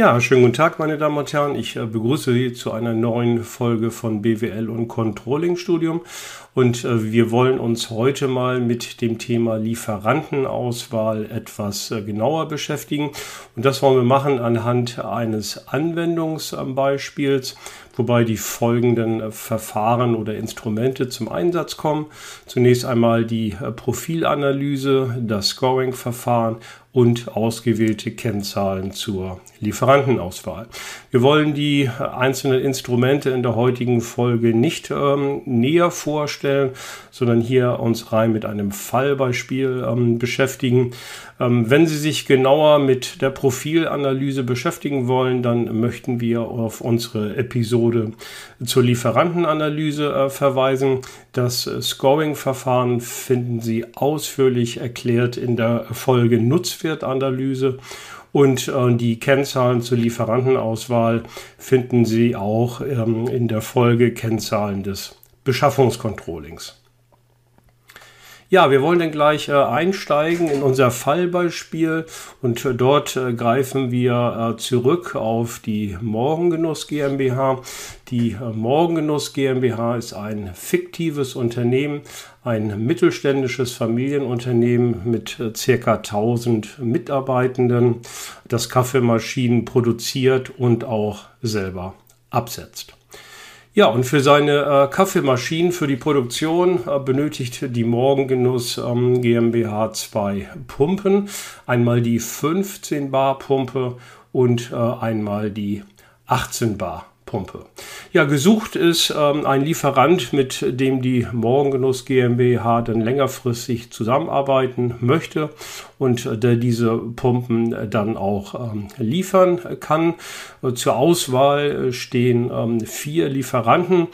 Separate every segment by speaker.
Speaker 1: Ja, schönen guten Tag, meine Damen und Herren. Ich äh, begrüße Sie zu einer neuen Folge von BWL und Controlling Studium. Und äh, wir wollen uns heute mal mit dem Thema Lieferantenauswahl etwas äh, genauer beschäftigen. Und das wollen wir machen anhand eines Anwendungsbeispiels, wobei die folgenden Verfahren oder Instrumente zum Einsatz kommen. Zunächst einmal die Profilanalyse, das Scoring-Verfahren und ausgewählte Kennzahlen zur Lieferantenauswahl. Wir wollen die einzelnen Instrumente in der heutigen Folge nicht ähm, näher vorstellen, sondern hier uns rein mit einem Fallbeispiel ähm, beschäftigen. Ähm, wenn Sie sich genauer mit der Profilanalyse beschäftigen wollen, dann möchten wir auf unsere Episode zur Lieferantenanalyse äh, verweisen. Das Scoring-Verfahren finden Sie ausführlich erklärt in der Folge Nutzwertanalyse. Und äh, die Kennzahlen zur Lieferantenauswahl finden Sie auch ähm, in der Folge Kennzahlen des Beschaffungskontrollings. Ja, wir wollen dann gleich äh, einsteigen in unser Fallbeispiel und äh, dort äh, greifen wir äh, zurück auf die Morgengenuss GmbH. Die äh, Morgengenuss GmbH ist ein fiktives Unternehmen, ein mittelständisches Familienunternehmen mit äh, circa 1000 Mitarbeitenden, das Kaffeemaschinen produziert und auch selber absetzt. Ja, und für seine äh, Kaffeemaschinen, für die Produktion äh, benötigt die Morgengenuss ähm, GmbH zwei Pumpen. Einmal die 15 Bar Pumpe und äh, einmal die 18 Bar Pumpe. Ja, gesucht ist ähm, ein Lieferant, mit dem die Morgengenuss GmbH dann längerfristig zusammenarbeiten möchte und äh, der diese Pumpen äh, dann auch ähm, liefern kann. Äh, zur Auswahl stehen ähm, vier Lieferanten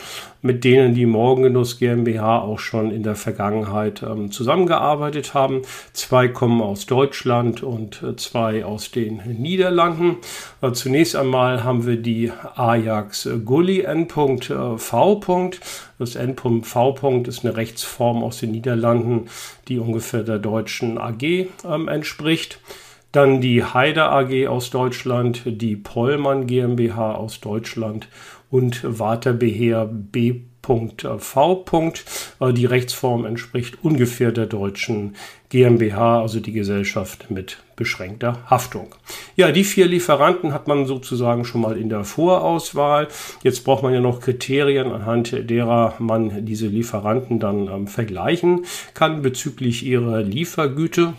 Speaker 1: mit denen die Morgengenuss GmbH auch schon in der Vergangenheit ähm, zusammengearbeitet haben. Zwei kommen aus Deutschland und äh, zwei aus den Niederlanden. Äh, zunächst einmal haben wir die Ajax Gulli N.V. Das N.V. ist eine Rechtsform aus den Niederlanden, die ungefähr der deutschen AG ähm, entspricht. Dann die Heider AG aus Deutschland, die Pollmann GmbH aus Deutschland und Waterbeheer B.V. Äh, die Rechtsform entspricht ungefähr der deutschen GmbH, also die Gesellschaft mit beschränkter Haftung. Ja, die vier Lieferanten hat man sozusagen schon mal in der Vorauswahl. Jetzt braucht man ja noch Kriterien, anhand derer man diese Lieferanten dann ähm, vergleichen kann bezüglich ihrer Liefergüte.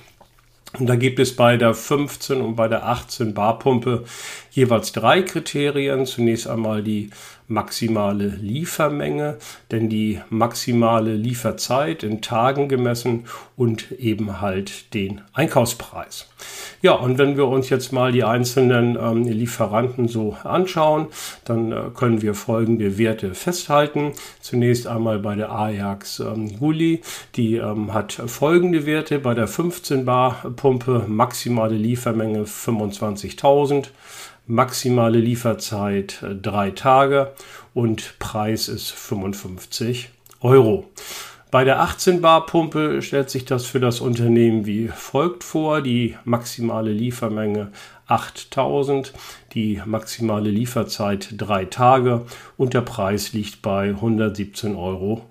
Speaker 1: Und da gibt es bei der 15 und bei der 18 Barpumpe jeweils drei Kriterien. Zunächst einmal die maximale Liefermenge, denn die maximale Lieferzeit in Tagen gemessen und eben halt den Einkaufspreis. Ja, und wenn wir uns jetzt mal die einzelnen ähm, Lieferanten so anschauen, dann äh, können wir folgende Werte festhalten. Zunächst einmal bei der Ajax ähm, Gulli, die ähm, hat folgende Werte. Bei der 15 Bar Pumpe maximale Liefermenge 25.000 maximale Lieferzeit äh, drei Tage und Preis ist 55 Euro. Bei der 18 Bar Pumpe stellt sich das für das Unternehmen wie folgt vor. Die maximale Liefermenge 8000, die maximale Lieferzeit drei Tage und der Preis liegt bei 117,50 Euro.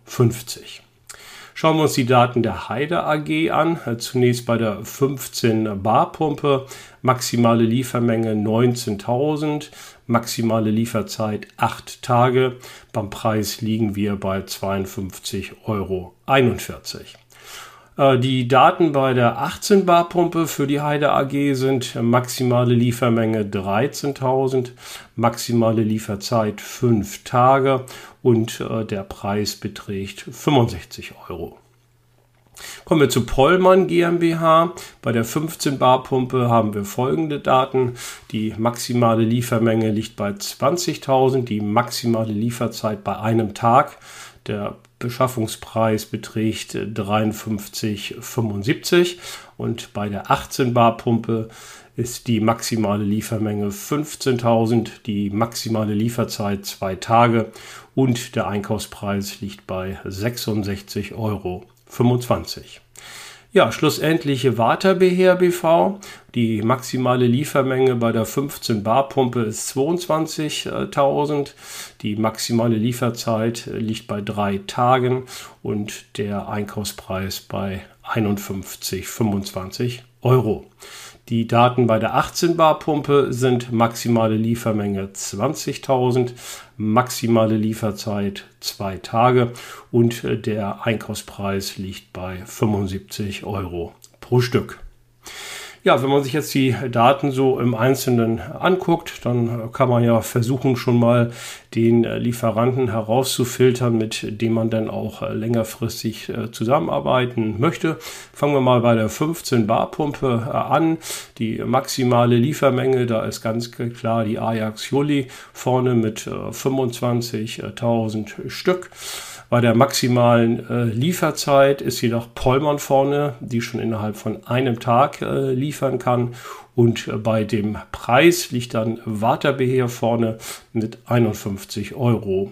Speaker 1: Schauen wir uns die Daten der Heide AG an. Zunächst bei der 15 Bar Pumpe, maximale Liefermenge 19.000, maximale Lieferzeit 8 Tage. Beim Preis liegen wir bei 52,41 Euro. Äh, die Daten bei der 18 Bar Pumpe für die Heide AG sind maximale Liefermenge 13.000, maximale Lieferzeit 5 Tage und äh, der Preis beträgt 65 Euro. Kommen wir zu Pollmann GmbH. Bei der 15 Bar Pumpe haben wir folgende Daten. Die maximale Liefermenge liegt bei 20.000, die maximale Lieferzeit bei einem Tag. Der Beschaffungspreis beträgt 53,75 und bei der 18 Bar Pumpe ist die maximale Liefermenge 15.000, die maximale Lieferzeit zwei Tage und der Einkaufspreis liegt bei 66,25 Euro. Ja, schlussendlich Waterbeher BV. Die maximale Liefermenge bei der 15 Bar Pumpe ist 22.000. Die maximale Lieferzeit liegt bei drei Tagen und der Einkaufspreis bei 51,25 Euro. Die Daten bei der 18 Bar Pumpe sind maximale Liefermenge 20.000, maximale Lieferzeit zwei Tage und der Einkaufspreis liegt bei 75 Euro pro Stück. Ja, wenn man sich jetzt die Daten so im Einzelnen anguckt, dann kann man ja versuchen, schon mal den Lieferanten herauszufiltern, mit dem man dann auch längerfristig äh, zusammenarbeiten möchte. Fangen wir mal bei der 15 Bar Pumpe äh, an. Die maximale Liefermenge, da ist ganz klar die Ajax Juli vorne mit 25.000 äh, Stück. Bei der maximalen äh, Lieferzeit ist jedoch Pollmann vorne, die schon innerhalb von einem Tag äh, liefern kann. Und äh, bei dem Preis liegt dann Waterbeheer vorne mit 51,25 Euro.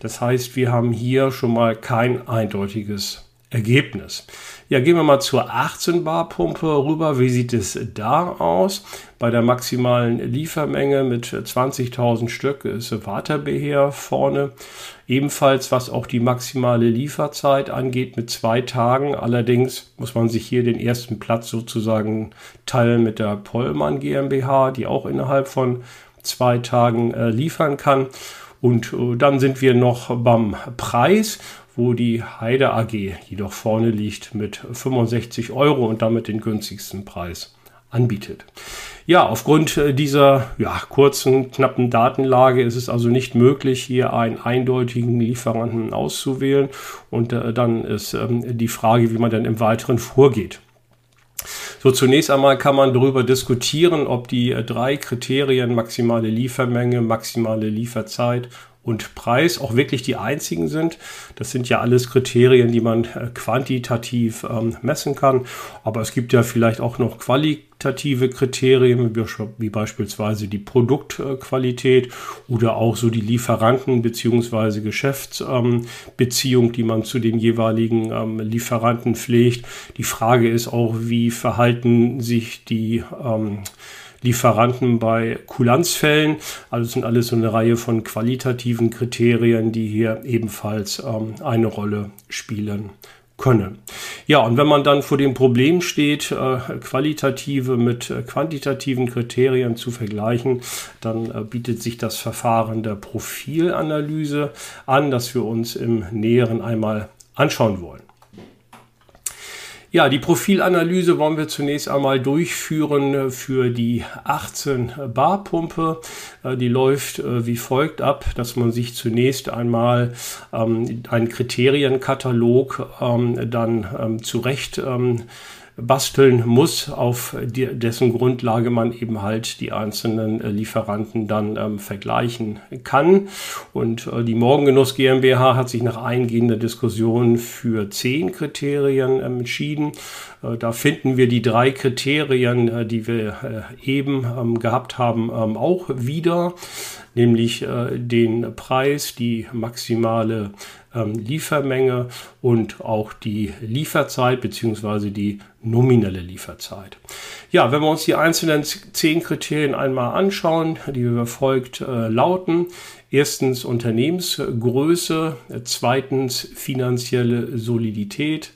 Speaker 1: Das heißt, wir haben hier schon mal kein eindeutiges Ergebnis. Ja, gehen wir mal zur 18 Bar Pumpe rüber. Wie sieht es da aus? Bei der maximalen Liefermenge mit 20.000 Stück ist Waterbeheer vorne. Ebenfalls, was auch die maximale Lieferzeit angeht, mit zwei Tagen. Allerdings muss man sich hier den ersten Platz sozusagen teilen mit der Pollmann GmbH, die auch innerhalb von zwei Tagen äh, liefern kann. Und äh, dann sind wir noch beim Preis wo die Heide AG jedoch vorne liegt mit 65 Euro und damit den günstigsten Preis anbietet. Ja, aufgrund äh, dieser ja, kurzen, knappen Datenlage ist es also nicht möglich, hier einen eindeutigen Lieferanten auszuwählen. Und äh, dann ist ähm, die Frage, wie man dann im Weiteren vorgeht. So, zunächst einmal kann man darüber diskutieren, ob die äh, drei Kriterien maximale Liefermenge, maximale Lieferzeit und Preis auch wirklich die einzigen sind. Das sind ja alles Kriterien, die man äh, quantitativ ähm, messen kann. Aber es gibt ja vielleicht auch noch qualitative Kriterien, wie, beispielsweise die Produktqualität oder auch so die Lieferanten- bzw. Geschäftsbeziehung, die man zu den jeweiligen ähm, Lieferanten pflegt. Die Frage ist auch, wie verhalten sich die ähm, Lieferanten bei Kulanzfällen. Also sind alles so eine Reihe von qualitativen Kriterien, die hier ebenfalls ähm, eine Rolle spielen können. Ja, und wenn man dann vor dem Problem steht, äh, qualitative mit äh, quantitativen Kriterien zu vergleichen, dann äh, bietet sich das Verfahren der Profilanalyse an, das wir uns im Näheren einmal anschauen wollen. Ja, die Profilanalyse wollen wir zunächst einmal durchführen äh, für die 18 Bar Pumpe. Äh, die läuft äh, wie folgt ab, dass man sich zunächst einmal ähm, einen Kriterienkatalog ähm, dann ähm, zurecht basteln muss, auf die, dessen Grundlage man eben halt die einzelnen äh, Lieferanten dann ähm, vergleichen kann. Und äh, die Morgengenuss GmbH hat sich nach eingehender Diskussion für zehn Kriterien ähm, entschieden. Äh, da finden wir die drei Kriterien, äh, die wir äh, eben ähm, gehabt haben, ähm, auch wieder, nämlich den Preis, die maximale ähm, Liefermenge und auch die Lieferzeit beziehungsweise die nominelle Lieferzeit. Ja, wenn wir uns die einzelnen zehn Kriterien einmal anschauen, die wie folgt lauten. Erstens Unternehmensgröße, zweitens finanzielle Solidität,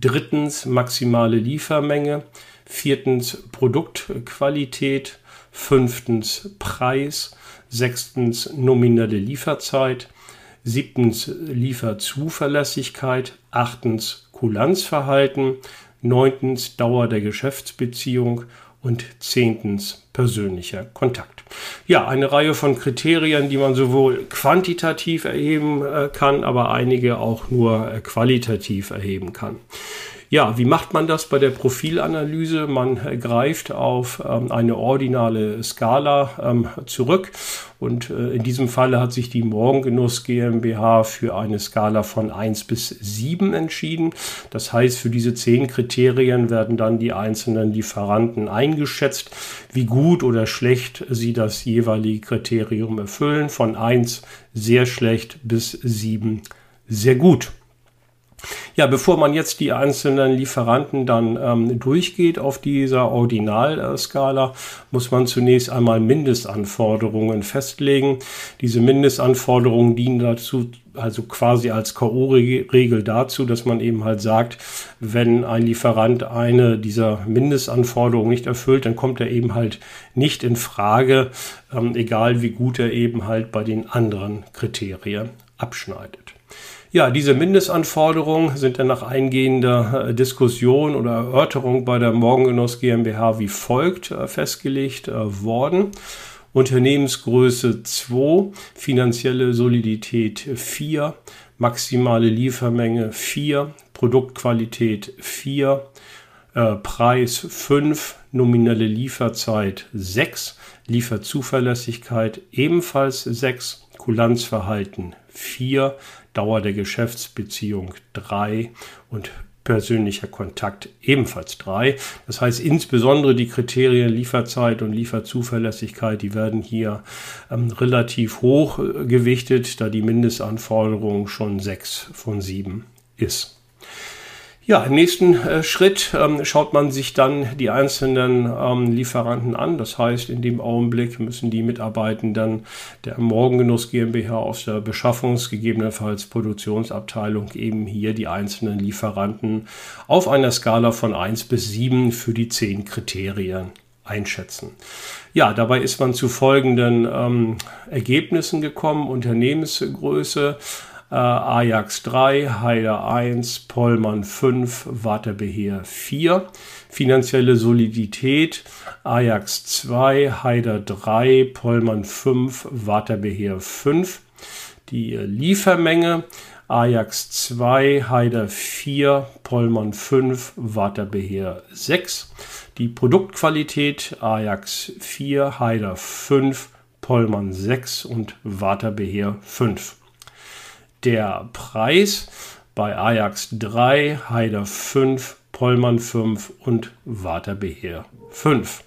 Speaker 1: drittens maximale Liefermenge, viertens Produktqualität, fünftens Preis, sechstens nominelle Lieferzeit, siebtens Lieferzuverlässigkeit, achtens Kulanzverhalten, neuntens Dauer der Geschäftsbeziehung. Und zehntens persönlicher Kontakt. Ja, eine Reihe von Kriterien, die man sowohl quantitativ erheben äh, kann, aber einige auch nur äh, qualitativ erheben kann. Ja, wie macht man das bei der Profilanalyse? Man greift auf ähm, eine ordinale Skala ähm, zurück und äh, in diesem Falle hat sich die Morgengenuss GmbH für eine Skala von 1 bis 7 entschieden. Das heißt, für diese 10 Kriterien werden dann die einzelnen Lieferanten eingeschätzt, wie gut oder schlecht sie das jeweilige Kriterium erfüllen. Von 1 sehr schlecht bis 7 sehr gut. Ja, bevor man jetzt die einzelnen Lieferanten dann ähm, durchgeht auf dieser Ordinalskala, muss man zunächst einmal Mindestanforderungen festlegen. Diese Mindestanforderungen dienen dazu, also quasi als K.O.-Regel dazu, dass man eben halt sagt, wenn ein Lieferant eine dieser Mindestanforderungen nicht erfüllt, dann kommt er eben halt nicht in Frage, ähm, egal wie gut er eben halt bei den anderen Kriterien abschneidet. Ja, diese Mindestanforderungen sind dann nach eingehender äh, Diskussion oder Erörterung bei der Morgengenuss GmbH wie folgt äh, festgelegt äh, worden. Unternehmensgröße 2, finanzielle Solidität 4, maximale Liefermenge 4, Produktqualität 4, äh, Preis 5, nominelle Lieferzeit 6, Lieferzuverlässigkeit ebenfalls 6, Kulanzverhalten 4, Dauer der Geschäftsbeziehung 3 und persönlicher Kontakt ebenfalls 3. Das heißt, insbesondere die Kriterien Lieferzeit und Lieferzuverlässigkeit, die werden hier ähm, relativ hoch äh, gewichtet, da die Mindestanforderung schon 6 von 7 ist. Ja, im nächsten äh, Schritt ähm, schaut man sich dann die einzelnen ähm, Lieferanten an. Das heißt, in dem Augenblick müssen die Mitarbeitenden der Morgengenuss GmbH aus der Beschaffungs-, gegebenenfalls Produktionsabteilung eben hier die einzelnen Lieferanten auf einer Skala von 1 bis 7 für die 10 Kriterien einschätzen. Ja, dabei ist man zu folgenden ähm, Ergebnissen gekommen. Unternehmensgröße äh, Ajax 3, Heider 1, Pollmann 5, Waterbeheer 4. Finanzielle Solidität, Ajax 2, Heider 3, Pollmann 5, Waterbeheer 5. Die Liefermenge, Ajax 2, Heider 4, Pollmann 5, Waterbeheer 6. Die Produktqualität, Ajax 4, Heider 5, Pollmann 6 und Waterbeheer 5. Der Preis bei Ajax 3, Haider 5, Pollmann 5 und Waterbeheer 5.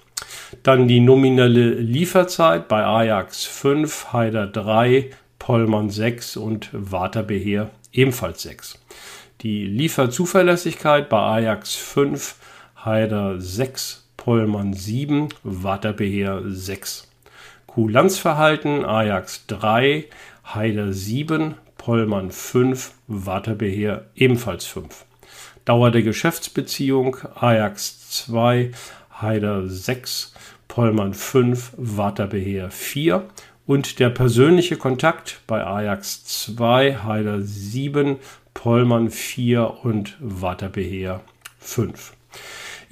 Speaker 1: Dann die nominelle Lieferzeit bei Ajax 5, Haider 3, Pollmann 6 und Waterbeheer ebenfalls 6. Die Lieferzuverlässigkeit bei Ajax 5, Haider 6, Pollmann 7, Waterbeheer 6. Kulanzverhalten Ajax 3, Haider 7, Pollmann 5, Waterbeheer ebenfalls 5. Dauer der Geschäftsbeziehung Ajax 2, Heider 6, Pollmann 5, Waterbeheer 4 und der persönliche Kontakt bei Ajax 2, Heider 7, Pollmann 4 und Waterbeheer 5.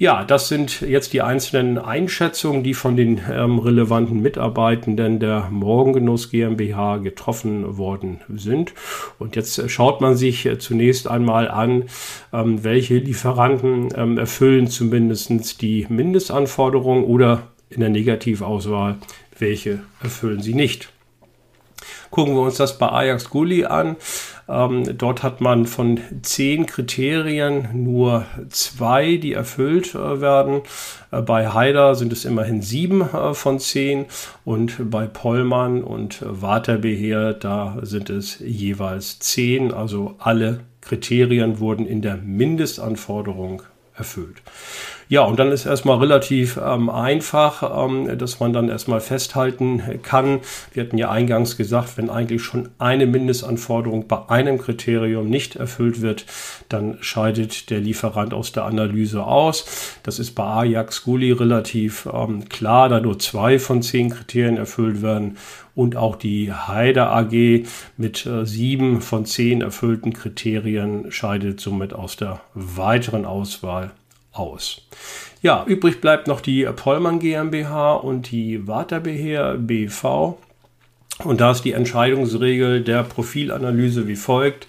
Speaker 1: Ja, das sind jetzt die einzelnen Einschätzungen, die von den ähm, relevanten Mitarbeitenden der Morgengenuss GmbH getroffen worden sind. Und jetzt schaut man sich äh, zunächst einmal an, ähm, welche Lieferanten ähm, erfüllen zumindest die Mindestanforderungen oder in der Negativauswahl, welche erfüllen sie nicht. Gucken wir uns das bei Ajax Gulli an. Ähm, dort hat man von zehn Kriterien nur zwei, die erfüllt äh, werden. Äh, bei Haider sind es immerhin sieben äh, von zehn und bei Pollmann und Waterbeheer, da sind es jeweils zehn. Also alle Kriterien wurden in der Mindestanforderung erfüllt. Ja, und dann ist erstmal relativ ähm, einfach, ähm, dass man dann erstmal festhalten kann. Wir hatten ja eingangs gesagt, wenn eigentlich schon eine Mindestanforderung bei einem Kriterium nicht erfüllt wird, dann scheidet der Lieferant aus der Analyse aus. Das ist bei Ajax Gulli relativ ähm, klar, da nur zwei von zehn Kriterien erfüllt werden und auch die Heide AG mit äh, sieben von zehn erfüllten Kriterien scheidet somit aus der weiteren Auswahl aus. Ja, übrig bleibt noch die Pollmann GmbH und die Waterbeheer BV. Und da ist die Entscheidungsregel der Profilanalyse wie folgt.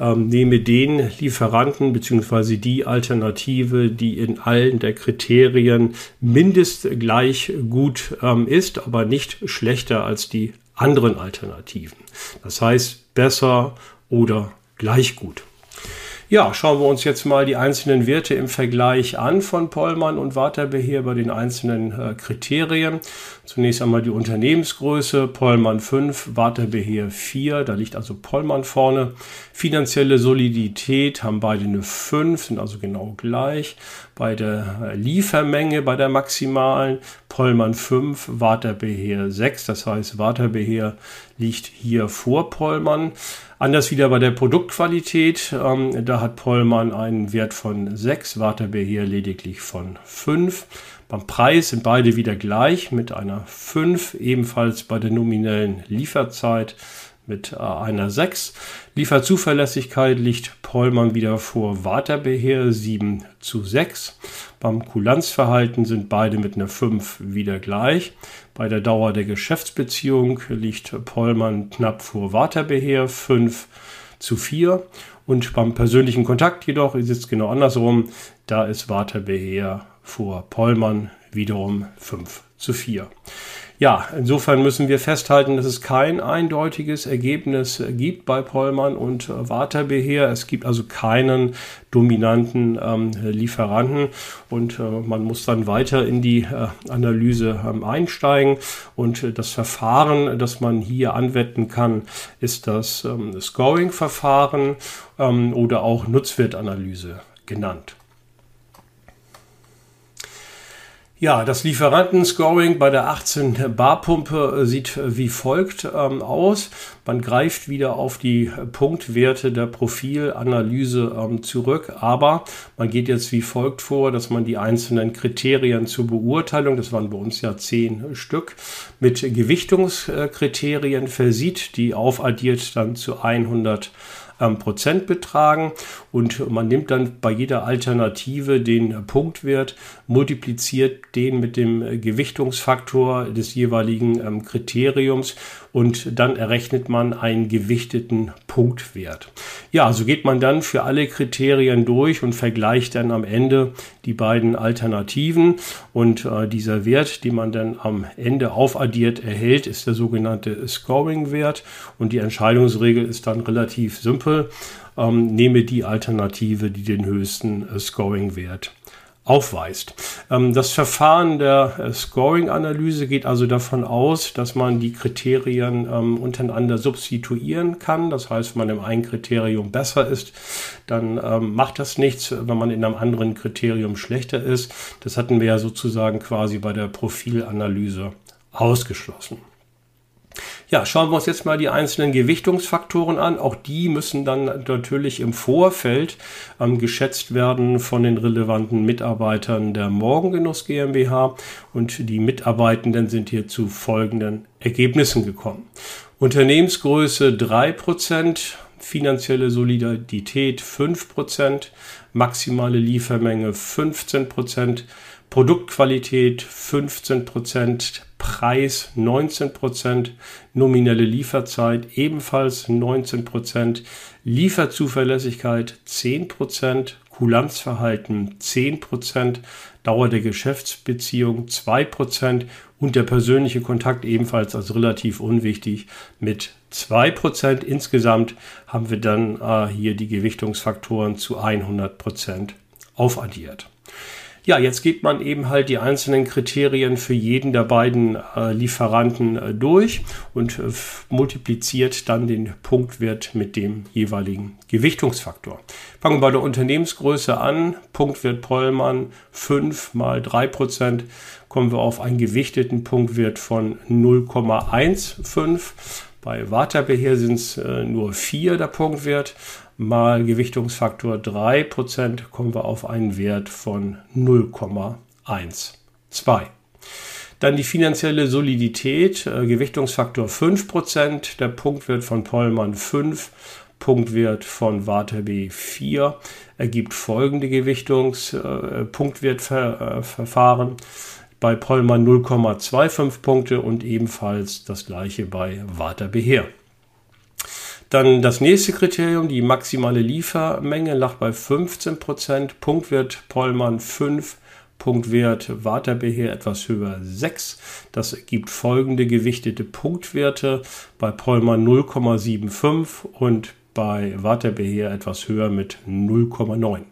Speaker 1: Ähm, nehme den Lieferanten bzw. die Alternative, die in allen der Kriterien mindestens gleich gut ähm, ist, aber nicht schlechter als die anderen Alternativen. Das heißt besser oder gleich gut. Ja, schauen wir uns jetzt mal die einzelnen Werte im Vergleich an von Pollmann und Waterbeheer bei den einzelnen äh, Kriterien. Zunächst einmal die Unternehmensgröße, Pollmann 5, Waterbeheer 4, da liegt also Pollmann vorne. Finanzielle Solidität haben beide eine 5, sind also genau gleich. Bei der äh, Liefermenge, bei der maximalen, Pollmann 5, Waterbeheer 6, das heißt Waterbeheer liegt hier vor Pollmann. Anders wieder bei der Produktqualität. Ähm, da hat Pollmann einen Wert von 6, Waterbeer lediglich von 5. Beim Preis sind beide wieder gleich mit einer 5, ebenfalls bei der nominellen Lieferzeit mit äh, einer 6. Lieferzuverlässigkeit liegt Pollmann wieder vor Waterbeheer 7 zu 6. Beim Kulanzverhalten sind beide mit einer 5 wieder gleich. Bei der Dauer der Geschäftsbeziehung liegt Pollmann knapp vor Waterbeheer 5 zu 4. Und beim persönlichen Kontakt jedoch ist es genau andersrum. Da ist Waterbeheer vor Pollmann wiederum 5 zu 4. Ja, insofern müssen wir festhalten, dass es kein eindeutiges Ergebnis gibt bei Pollmann und Waterbeheer. Es gibt also keinen dominanten ähm, Lieferanten und äh, man muss dann weiter in die äh, Analyse ähm, einsteigen. Und äh, das Verfahren, das man hier anwenden kann, ist das ähm, Scoring-Verfahren ähm, oder auch Nutzwertanalyse genannt. Ja, das Lieferantenscoring bei der 18 Bar Pumpe sieht wie folgt ähm, aus. Man greift wieder auf die Punktwerte der Profilanalyse ähm, zurück, aber man geht jetzt wie folgt vor, dass man die einzelnen Kriterien zur Beurteilung, das waren bei uns ja zehn Stück, mit Gewichtungskriterien versieht, die aufaddiert dann zu 100 ähm, Prozent betragen. Und man nimmt dann bei jeder Alternative den Punktwert, multipliziert den mit dem Gewichtungsfaktor des jeweiligen ähm, Kriteriums und dann errechnet man einen gewichteten Punktwert. Ja, so geht man dann für alle Kriterien durch und vergleicht dann am Ende die beiden Alternativen und äh, dieser Wert, den man dann am Ende aufaddiert erhält, ist der sogenannte Scoring-Wert und die Entscheidungsregel ist dann relativ simpel. Ähm, nehme die Alternative, die den höchsten äh, Scoring-Wert aufweist. Ähm, das Verfahren der äh, Scoring-Analyse geht also davon aus, dass man die Kriterien ähm, untereinander substituieren kann. Das heißt, wenn man im einen Kriterium besser ist, dann ähm, macht das nichts, wenn man in einem anderen Kriterium schlechter ist. Das hatten wir ja sozusagen quasi bei der Profilanalyse ausgeschlossen. Ja, schauen wir uns jetzt mal die einzelnen Gewichtungsfaktoren an. Auch die müssen dann natürlich im Vorfeld ähm, geschätzt werden von den relevanten Mitarbeitern der Morgengenuss GmbH und die Mitarbeitenden sind hier zu folgenden Ergebnissen gekommen. Unternehmensgröße 3%, finanzielle Solidität 5%, maximale Liefermenge 15%, Produktqualität 15%, Preis 19%, nominelle Lieferzeit ebenfalls 19%, Lieferzuverlässigkeit 10%, Kulanzverhalten 10%, Dauer der Geschäftsbeziehung 2% und der persönliche Kontakt ebenfalls als relativ unwichtig mit 2%. Insgesamt haben wir dann äh, hier die Gewichtungsfaktoren zu 100% aufaddiert. Ja, jetzt geht man eben halt die einzelnen Kriterien für jeden der beiden äh, Lieferanten äh, durch und äh, multipliziert dann den Punktwert mit dem jeweiligen Gewichtungsfaktor. Fangen wir bei der Unternehmensgröße an. Punktwert Pollmann 5 mal 3 Prozent kommen wir auf einen gewichteten Punktwert von 0,15. Bei Waterbeheer sind es äh, nur 4 der Punktwert mal Gewichtungsfaktor 3% kommen wir auf einen Wert von 0,12. Dann die finanzielle Solidität, äh, Gewichtungsfaktor 5%, der Punktwert von Pollmann 5, Punktwert von Waterby 4, ergibt folgende Gewichtungs-, äh. Bei Pollmann 0,25 Punkte und ebenfalls das gleiche bei Waterbeheer. Dann das nächste Kriterium, die maximale Liefermenge, lag bei 15%. Punktwert Pollmann 5, Punktwert Waterbeheer etwas höher 6. Das ergibt folgende gewichtete Punktwerte bei Pollmann 0,75 und bei Waterbeheer etwas höher mit 0,9.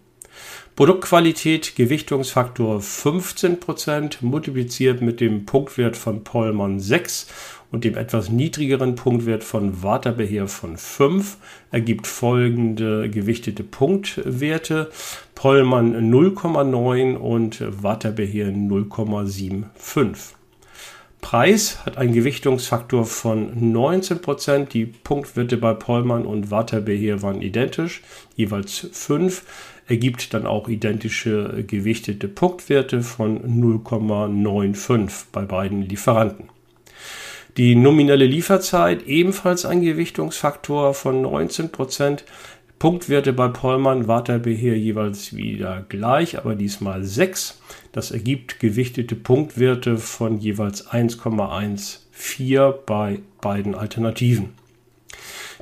Speaker 1: Produktqualität Gewichtungsfaktor 15% multipliziert mit dem Punktwert von Pollmann 6 und dem etwas niedrigeren Punktwert von Waterbeheer von 5 ergibt folgende gewichtete Punktwerte. Pollmann 0,9 und Waterbeheer 0,75. Preis hat einen Gewichtungsfaktor von 19%. Die Punktwerte bei Pollmann und Waterbeheer waren identisch, jeweils 5 ergibt dann auch identische gewichtete Punktwerte von 0,95 bei beiden Lieferanten. Die nominelle Lieferzeit ebenfalls ein Gewichtungsfaktor von 19% Punktwerte bei Pollmann, Waterbeheer jeweils wieder gleich, aber diesmal 6. Das ergibt gewichtete Punktwerte von jeweils 1,14 bei beiden Alternativen.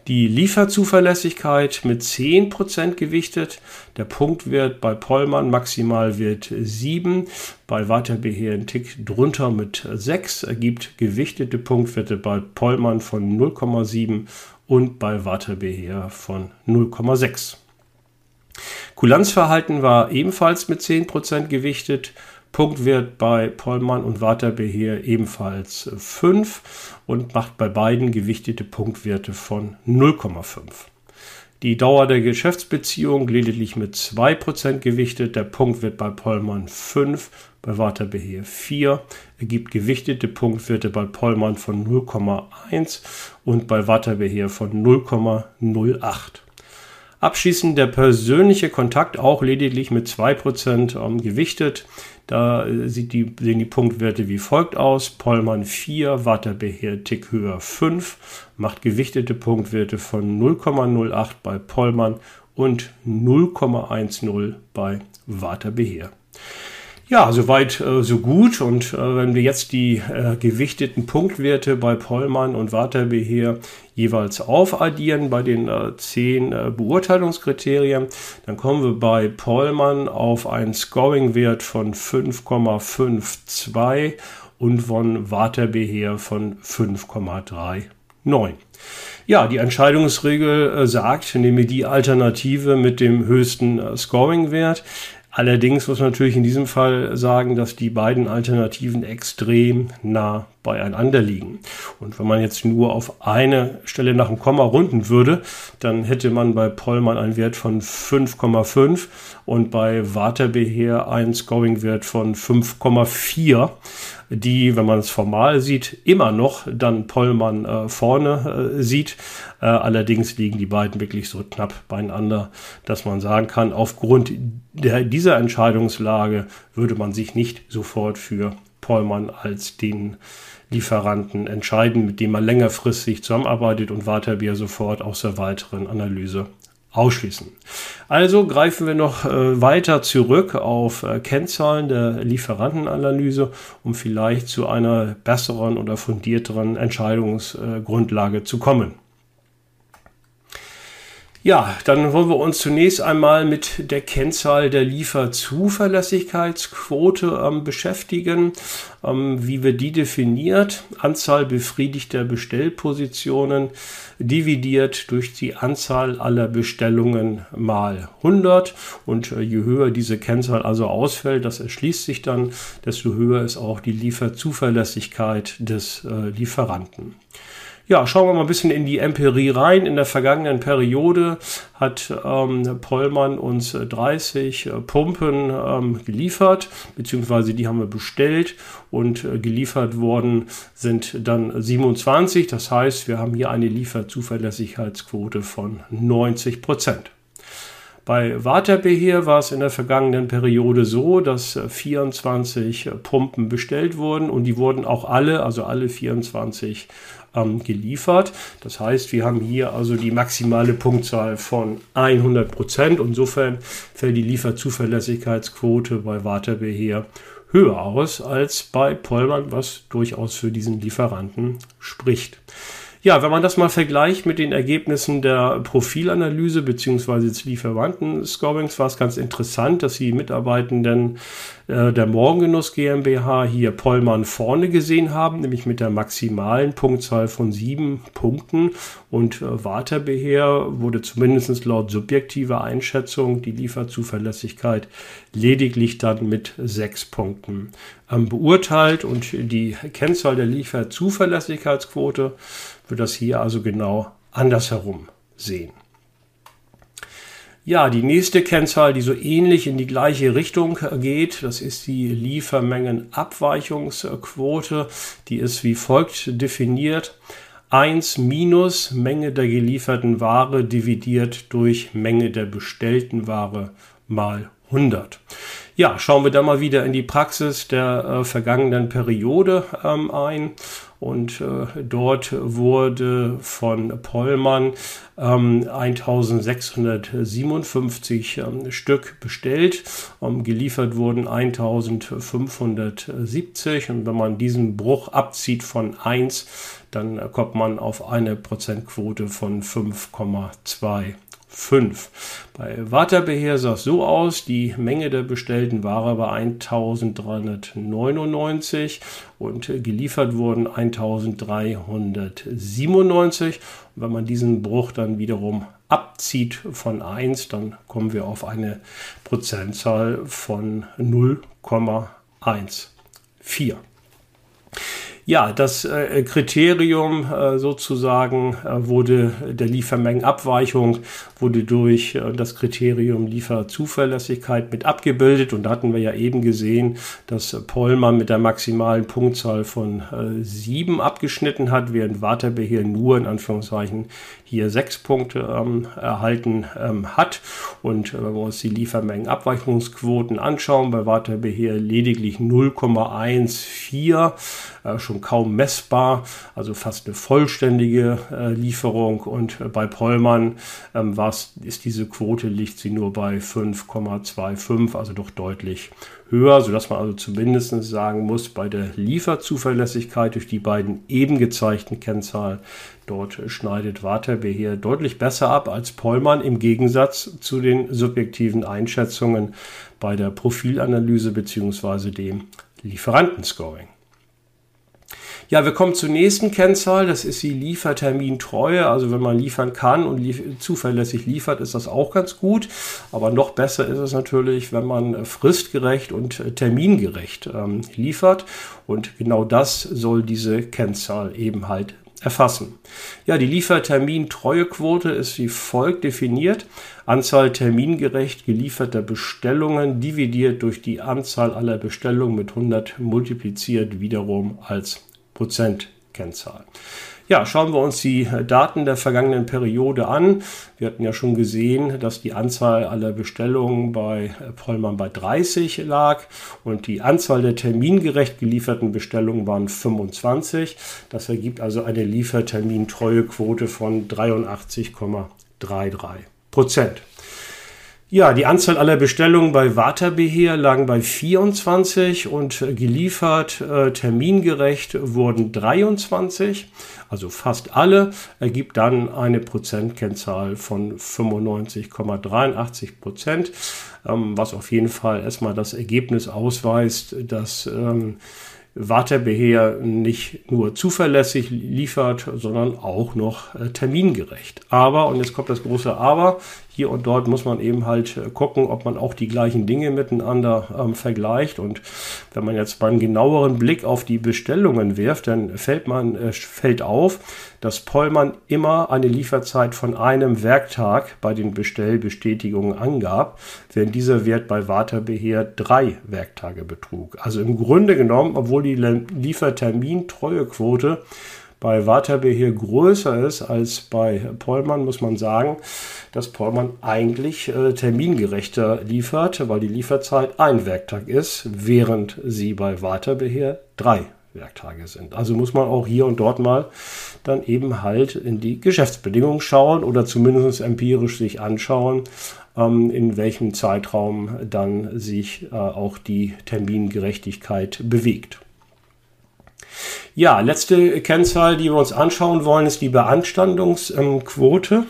Speaker 1: Die Lieferzuverlässigkeit mit 10% gewichtet. Der Punktwert bei Pollmann maximal wird 7, bei Waterbeheer ein Tick drunter mit 6, ergibt gewichtete Punktwerte bei Pollmann von 0,7 und bei Waterbeheer von 0,6. Kulanzverhalten war ebenfalls mit 10% gewichtet. Punktwert bei Pollmann und Waterbeheer ebenfalls 5 und macht bei beiden gewichtete Punktwerte von 0,5. Die Dauer der Geschäftsbeziehung lediglich mit 2% gewichtet, der Punktwert bei Pollmann 5, bei Waterbeheer 4, ergibt gewichtete Punktwerte bei Pollmann von 0,1 und bei Waterbeheer von 0,08. Abschließend der persönliche Kontakt auch lediglich mit 2% ähm, gewichtet. Da äh, sieht die, sehen die Punktwerte wie folgt aus. Pollmann 4, Waterbeheer Tick höher 5, macht gewichtete Punktwerte von 0,08 bei Pollmann und 0,10 bei Waterbeheer. Ja, soweit äh, so gut. Und äh, wenn wir jetzt die äh, gewichteten Punktwerte bei Pollmann und Waterbeheer jeweils aufaddieren bei den äh, zehn äh, Beurteilungskriterien, dann kommen wir bei Pollmann auf einen Scoring-Wert von 5,52 und von Waterbeheer von 5,39. Ja, die Entscheidungsregel äh, sagt, nehme die Alternative mit dem höchsten Scoring-Wert. Allerdings muss man natürlich in diesem Fall sagen, dass die beiden Alternativen extrem nah beieinander liegen. Und wenn man jetzt nur auf eine Stelle nach dem Komma runden würde, dann hätte man bei Pollmann einen Wert von 5,5 und bei Waterbeheer einen Scoring-Wert von 5,4 die, wenn man es formal sieht, immer noch dann Pollmann äh, vorne äh, sieht. Äh, allerdings liegen die beiden wirklich so knapp beieinander, dass man sagen kann, aufgrund der, dieser Entscheidungslage würde man sich nicht sofort für Pollmann als den Lieferanten entscheiden, mit dem man längerfristig zusammenarbeitet und Waterbier sofort aus der weiteren Analyse ausschließen. Also greifen wir noch äh, weiter zurück auf äh, Kennzahlen der Lieferantenanalyse, um vielleicht zu einer besseren oder fundierteren Entscheidungsgrundlage zu kommen. Ja, dann wollen wir uns zunächst einmal mit der Kennzahl der Lieferzuverlässigkeitsquote ähm, beschäftigen, ähm, wie wir die definiert. Anzahl befriedigter Bestellpositionen dividiert durch die Anzahl aller Bestellungen mal 100. Und äh, je höher diese Kennzahl also ausfällt, das erschließt sich dann, desto höher ist auch die Lieferzuverlässigkeit des äh, Lieferanten. Ja, schauen wir mal ein bisschen in die Empirie rein. In der vergangenen Periode hat ähm, Pollmann uns 30 äh, Pumpen ähm, geliefert, beziehungsweise die haben wir bestellt und äh, geliefert worden sind dann 27. Das heißt, wir haben hier eine Lieferzuverlässigkeitsquote von 90 Prozent. Bei Waterbeheer war es in der vergangenen Periode so, dass 24 äh, Pumpen bestellt wurden und die wurden auch alle, also alle 24 ähm, geliefert. Das heißt, wir haben hier also die maximale Punktzahl von 100 Prozent. Insofern fällt die Lieferzuverlässigkeitsquote bei Waterbeheer höher aus als bei Pollmann, was durchaus für diesen Lieferanten spricht. Ja, wenn man das mal vergleicht mit den Ergebnissen der Profilanalyse bzw. des Lieferanten-Scorings, war es ganz interessant, dass die Mitarbeitenden äh, der Morgengenuss GmbH hier Pollmann vorne gesehen haben, nämlich mit der maximalen Punktzahl von sieben Punkten. Und äh, Waterbeher wurde zumindest laut subjektiver Einschätzung die Lieferzuverlässigkeit lediglich dann mit sechs Punkten ähm, beurteilt. Und die Kennzahl der Lieferzuverlässigkeitsquote wird das hier also genau andersherum sehen. Ja, die nächste Kennzahl, die so ähnlich in die gleiche Richtung geht, das ist die Liefermengenabweichungsquote. Die ist wie folgt definiert. 1 minus Menge der gelieferten Ware dividiert durch Menge der bestellten Ware mal 100. Ja, schauen wir da mal wieder in die Praxis der äh, vergangenen Periode ähm, ein. Und äh, dort wurde von Pollmann ähm, 1657 ähm, Stück bestellt. Ähm, geliefert wurden 1570. Und wenn man diesen Bruch abzieht von 1, dann kommt man auf eine Prozentquote von 5,2. 5. Bei Waterbeheer sah es so aus, die Menge der bestellten Ware war 1399 und geliefert wurden 1397. Und wenn man diesen Bruch dann wiederum abzieht von 1, dann kommen wir auf eine Prozentzahl von 0,14. Ja, das äh, Kriterium äh, sozusagen äh, wurde der Liefermengenabweichung wurde durch äh, das Kriterium Lieferzuverlässigkeit mit abgebildet. Und da hatten wir ja eben gesehen, dass Pollmann mit der maximalen Punktzahl von äh, sieben abgeschnitten hat, während Waterbeheer nur in Anführungszeichen hier sechs Punkte ähm, erhalten ähm, hat. Und äh, wenn wir uns die Liefermengenabweichungsquoten anschauen, bei Waterbeheer lediglich 0,14 äh, schon kaum messbar, also fast eine vollständige äh, Lieferung. Und äh, bei Pollmann ähm, ist diese Quote, liegt sie nur bei 5,25, also doch deutlich höher, sodass man also zumindest sagen muss, bei der Lieferzuverlässigkeit durch die beiden eben gezeigten Kennzahlen, dort schneidet Waterbeer deutlich besser ab als Pollmann im Gegensatz zu den subjektiven Einschätzungen bei der Profilanalyse bzw. dem Lieferantenscoring. Ja, wir kommen zur nächsten Kennzahl. Das ist die Liefertermintreue. Also wenn man liefern kann und lief zuverlässig liefert, ist das auch ganz gut. Aber noch besser ist es natürlich, wenn man fristgerecht und termingerecht ähm, liefert. Und genau das soll diese Kennzahl eben halt erfassen. Ja, die Liefertermintreuequote ist wie folgt definiert. Anzahl termingerecht gelieferter Bestellungen dividiert durch die Anzahl aller Bestellungen mit 100 multipliziert wiederum als Prozentkennzahl. Ja, schauen wir uns die Daten der vergangenen Periode an. Wir hatten ja schon gesehen, dass die Anzahl aller Bestellungen bei Pollmann bei 30 lag und die Anzahl der termingerecht gelieferten Bestellungen waren 25. Das ergibt also eine Liefertermintreuequote von 83,33 Prozent. Ja, die Anzahl aller Bestellungen bei Waterbeheer lagen bei 24 und geliefert äh, termingerecht wurden 23, also fast alle, ergibt dann eine Prozentkennzahl von 95,83 Prozent, ähm, was auf jeden Fall erstmal das Ergebnis ausweist, dass ähm, Waterbeheer nicht nur zuverlässig liefert, sondern auch noch äh, termingerecht. Aber, und jetzt kommt das große Aber, hier und dort muss man eben halt äh, gucken, ob man auch die gleichen Dinge miteinander ähm, vergleicht. Und wenn man jetzt beim genaueren Blick auf die Bestellungen wirft, dann fällt man äh, fällt auf, dass Pollmann immer eine Lieferzeit von einem Werktag bei den Bestellbestätigungen angab, während dieser Wert bei Waterbeheer drei Werktage betrug. Also im Grunde genommen, obwohl die Liefertermin-Treuequote bei Waterbe hier größer ist als bei Pollmann, muss man sagen, dass Pollmann eigentlich äh, termingerechter liefert, weil die Lieferzeit ein Werktag ist, während sie bei Waterbe hier drei Werktage sind. Also muss man auch hier und dort mal dann eben halt in die Geschäftsbedingungen schauen oder zumindest empirisch sich anschauen, ähm, in welchem Zeitraum dann sich äh, auch die Termingerechtigkeit bewegt. Ja, letzte Kennzahl, die wir uns anschauen wollen, ist die Beanstandungsquote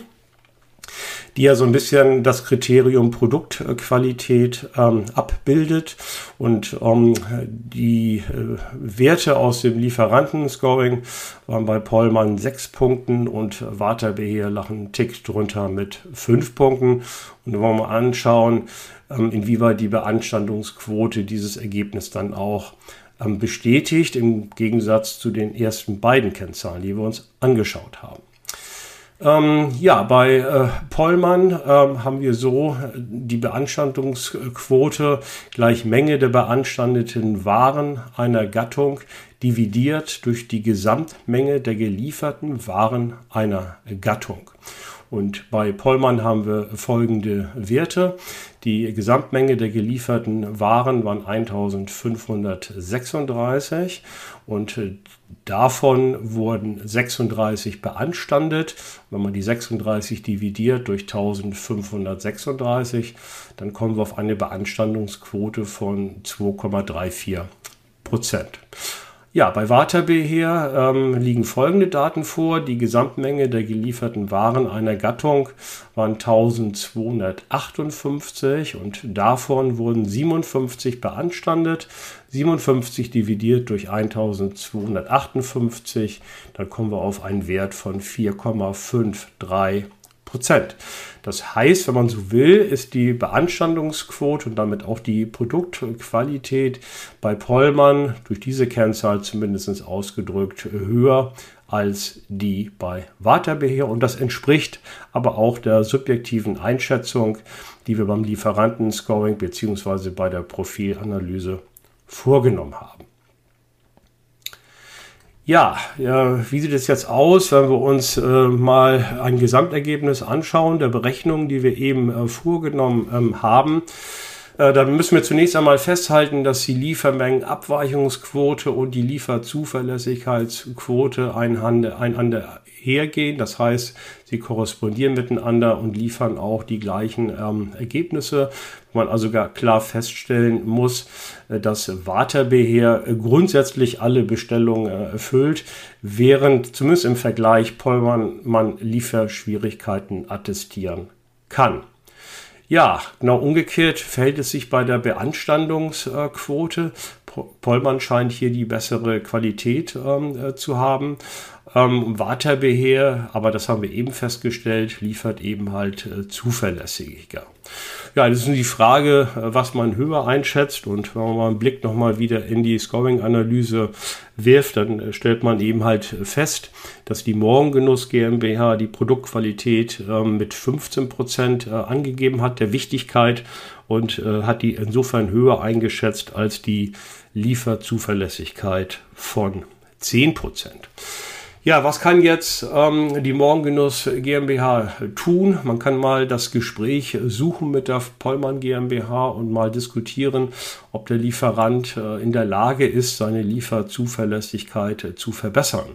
Speaker 1: die ja so ein bisschen das Kriterium Produktqualität ähm, abbildet und ähm, die äh, Werte aus dem Lieferantenscoring waren bei Pollmann sechs Punkten und Waterbeheer lachen Tick drunter mit fünf Punkten. Und da wollen wir anschauen, ähm, inwieweit die Beanstandungsquote dieses Ergebnis dann auch bestätigt, im Gegensatz zu den ersten beiden Kennzahlen, die wir uns angeschaut haben. Ähm, ja, bei äh, Pollmann ähm, haben wir so die Beanstandungsquote gleich Menge der beanstandeten Waren einer Gattung dividiert durch die Gesamtmenge der gelieferten Waren einer Gattung. Und bei Pollmann haben wir folgende Werte. Die Gesamtmenge der gelieferten Waren waren 1536 und äh, davon wurden 36 beanstandet. Wenn man die 36 dividiert durch 1536, dann kommen wir auf eine Beanstandungsquote von 2,34 Prozent. Ja, bei Waterbeheer ähm, liegen folgende Daten vor. Die Gesamtmenge der gelieferten Waren einer Gattung waren 1258 und davon wurden 57 beanstandet. 57 dividiert durch 1258, dann kommen wir auf einen Wert von 4,53 Prozent. Das heißt, wenn man so will, ist die Beanstandungsquote und damit auch die Produktqualität bei Pollmann durch diese Kennzahl zumindest ausgedrückt höher als die bei Waterbeheer und das entspricht aber auch der subjektiven Einschätzung, die wir beim Lieferantenscoring bzw. bei der Profilanalyse vorgenommen haben. Ja, ja, wie sieht es jetzt aus, wenn wir uns äh, mal ein Gesamtergebnis anschauen der Berechnungen, die wir eben äh, vorgenommen ähm, haben? Äh, dann müssen wir zunächst einmal festhalten, dass die Liefermengenabweichungsquote und die Lieferzuverlässigkeitsquote einander hergehen. Das heißt, sie korrespondieren miteinander und liefern auch die gleichen ähm, Ergebnisse man also gar klar feststellen muss, äh, dass Waterbeheer grundsätzlich alle Bestellungen erfüllt, während zumindest im Vergleich Pollmann man Lieferschwierigkeiten attestieren kann. Ja, genau umgekehrt verhält es sich bei der Beanstandungsquote. Pollmann scheint hier die bessere Qualität ähm, äh, zu haben. Ähm, Waterbeheer, aber das haben wir eben festgestellt, liefert eben halt äh, zuverlässiger. Ja, das ist die Frage, äh, was man höher einschätzt. Und wenn man mal einen Blick nochmal wieder in die Scoring-Analyse wirft, dann äh, stellt man eben halt fest, dass die Morgengenuss GmbH die Produktqualität äh, mit 15 Prozent äh, angegeben hat, der Wichtigkeit und hat die insofern höher eingeschätzt als die Lieferzuverlässigkeit von 10 Prozent. Ja, was kann jetzt ähm, die Morgengenuss GmbH tun? Man kann mal das Gespräch suchen mit der Pollmann GmbH und mal diskutieren, ob der Lieferant äh, in der Lage ist, seine Lieferzuverlässigkeit äh, zu verbessern.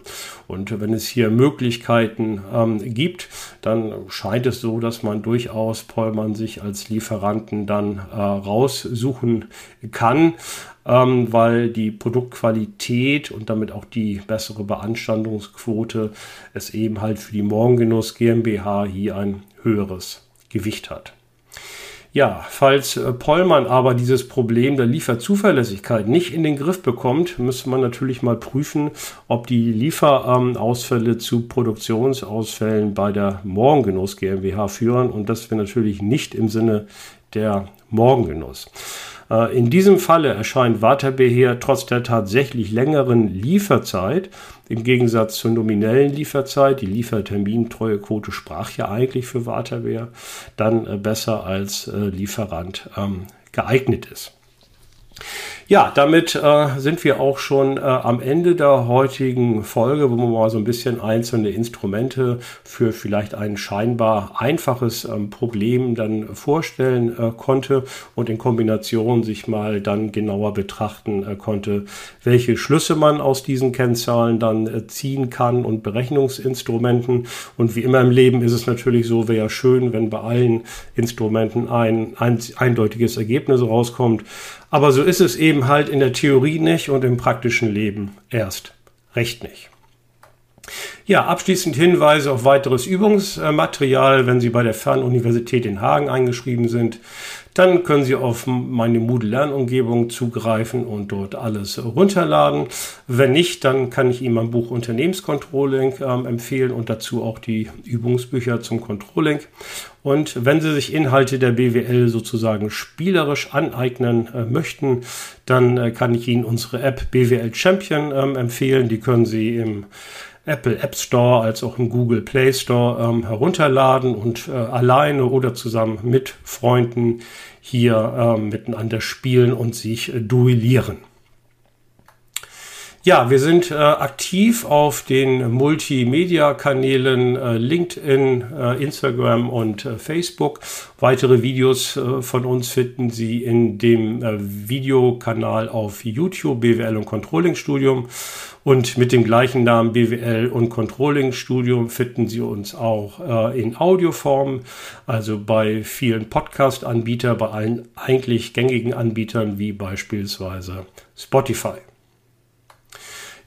Speaker 1: Und wenn es hier Möglichkeiten ähm, gibt, dann scheint es so, dass man durchaus Pollmann sich als Lieferanten dann äh, raussuchen kann ähm, weil die Produktqualität und damit auch die bessere Beanstandungsquote es eben halt für die Morgengenuss GmbH hier ein höheres Gewicht hat. Ja, falls äh, Pollmann aber dieses Problem der Lieferzuverlässigkeit nicht in den Griff bekommt, müsste man natürlich mal prüfen, ob die Lieferausfälle zu Produktionsausfällen bei der Morgengenuss GmbH führen. Und das wäre natürlich nicht im Sinne der Morgengenuss. Äh, in diesem Falle erscheint Waterbeheer trotz der tatsächlich längeren Lieferzeit im Gegensatz zur nominellen Lieferzeit, die Liefertermintreuequote sprach ja eigentlich für Waterbeheer, dann äh, besser als äh, Lieferant ähm, geeignet ist. Ja, damit äh, sind wir auch schon äh, am Ende der heutigen Folge, wo man mal so ein bisschen einzelne Instrumente für vielleicht ein scheinbar einfaches ähm, Problem dann vorstellen äh, konnte und in Kombination sich mal dann genauer betrachten äh, konnte, welche Schlüsse man aus diesen Kennzahlen dann äh, ziehen kann und Berechnungsinstrumenten. Und wie immer im Leben ist es natürlich so, wäre ja schön, wenn bei allen Instrumenten ein, ein eindeutiges Ergebnis rauskommt. Aber so ist es eben halt in der Theorie nicht und im praktischen Leben erst recht nicht. Ja, abschließend Hinweise auf weiteres Übungsmaterial, wenn Sie bei der Fernuniversität in Hagen eingeschrieben sind. Dann können Sie auf meine Moodle Lernumgebung zugreifen und dort alles runterladen. Wenn nicht, dann kann ich Ihnen mein Buch Unternehmenscontrolling äh, empfehlen und dazu auch die Übungsbücher zum Controlling. Und wenn Sie sich Inhalte der BWL sozusagen spielerisch aneignen äh, möchten, dann äh, kann ich Ihnen unsere App BWL Champion ähm, empfehlen. Die können Sie im Apple App Store als auch im Google Play Store ähm, herunterladen und äh, alleine oder zusammen mit Freunden hier äh, miteinander spielen und sich äh, duellieren. Ja, wir sind äh, aktiv auf den Multimedia-Kanälen äh, LinkedIn, äh, Instagram und äh, Facebook. Weitere Videos äh, von uns finden Sie in dem äh, Videokanal auf YouTube BWL und Controlling Studium. Und mit dem gleichen Namen BWL und Controlling Studium finden Sie uns auch in Audioform, also bei vielen Podcast-Anbietern, bei allen eigentlich gängigen Anbietern wie beispielsweise Spotify.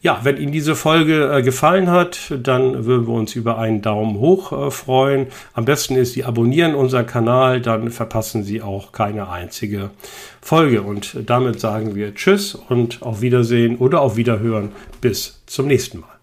Speaker 1: Ja, wenn Ihnen diese Folge äh, gefallen hat, dann würden wir uns über einen Daumen hoch äh, freuen. Am besten ist, Sie abonnieren unseren Kanal, dann verpassen Sie auch keine einzige Folge. Und damit sagen wir Tschüss und auf Wiedersehen oder auf Wiederhören. Bis zum nächsten Mal.